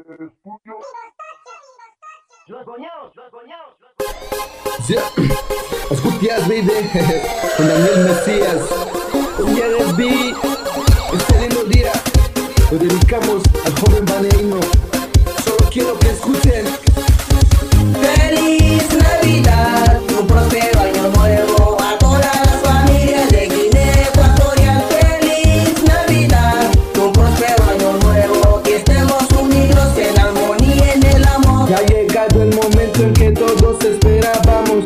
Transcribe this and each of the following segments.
estudio. Los goñados, los goñados, los yeah. Escuchas, baby, con Daniel Mesías. Ya vi, este lindo día lo dedicamos al joven. canción que todos esperábamos.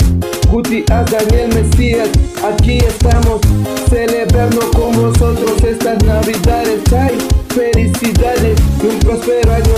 Guti a Daniel Mesías, aquí estamos celebrando con vosotros estas navidades. Hay felicidades y un próspero año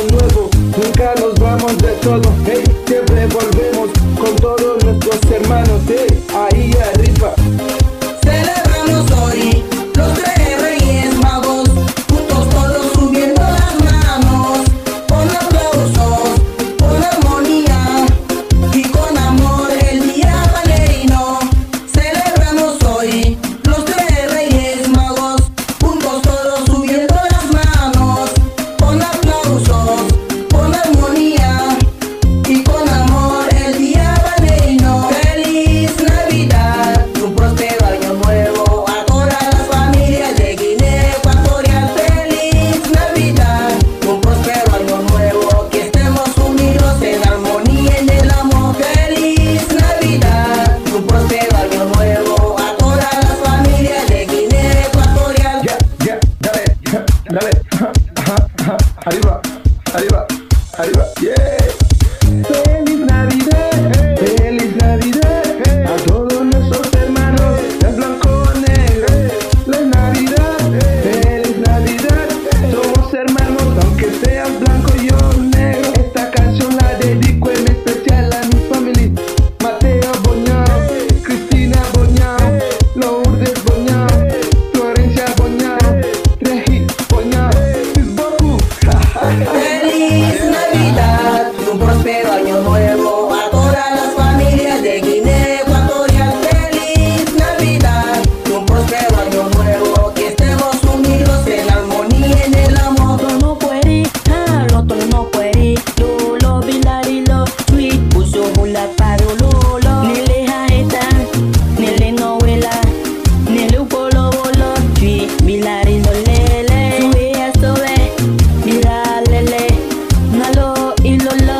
in the love.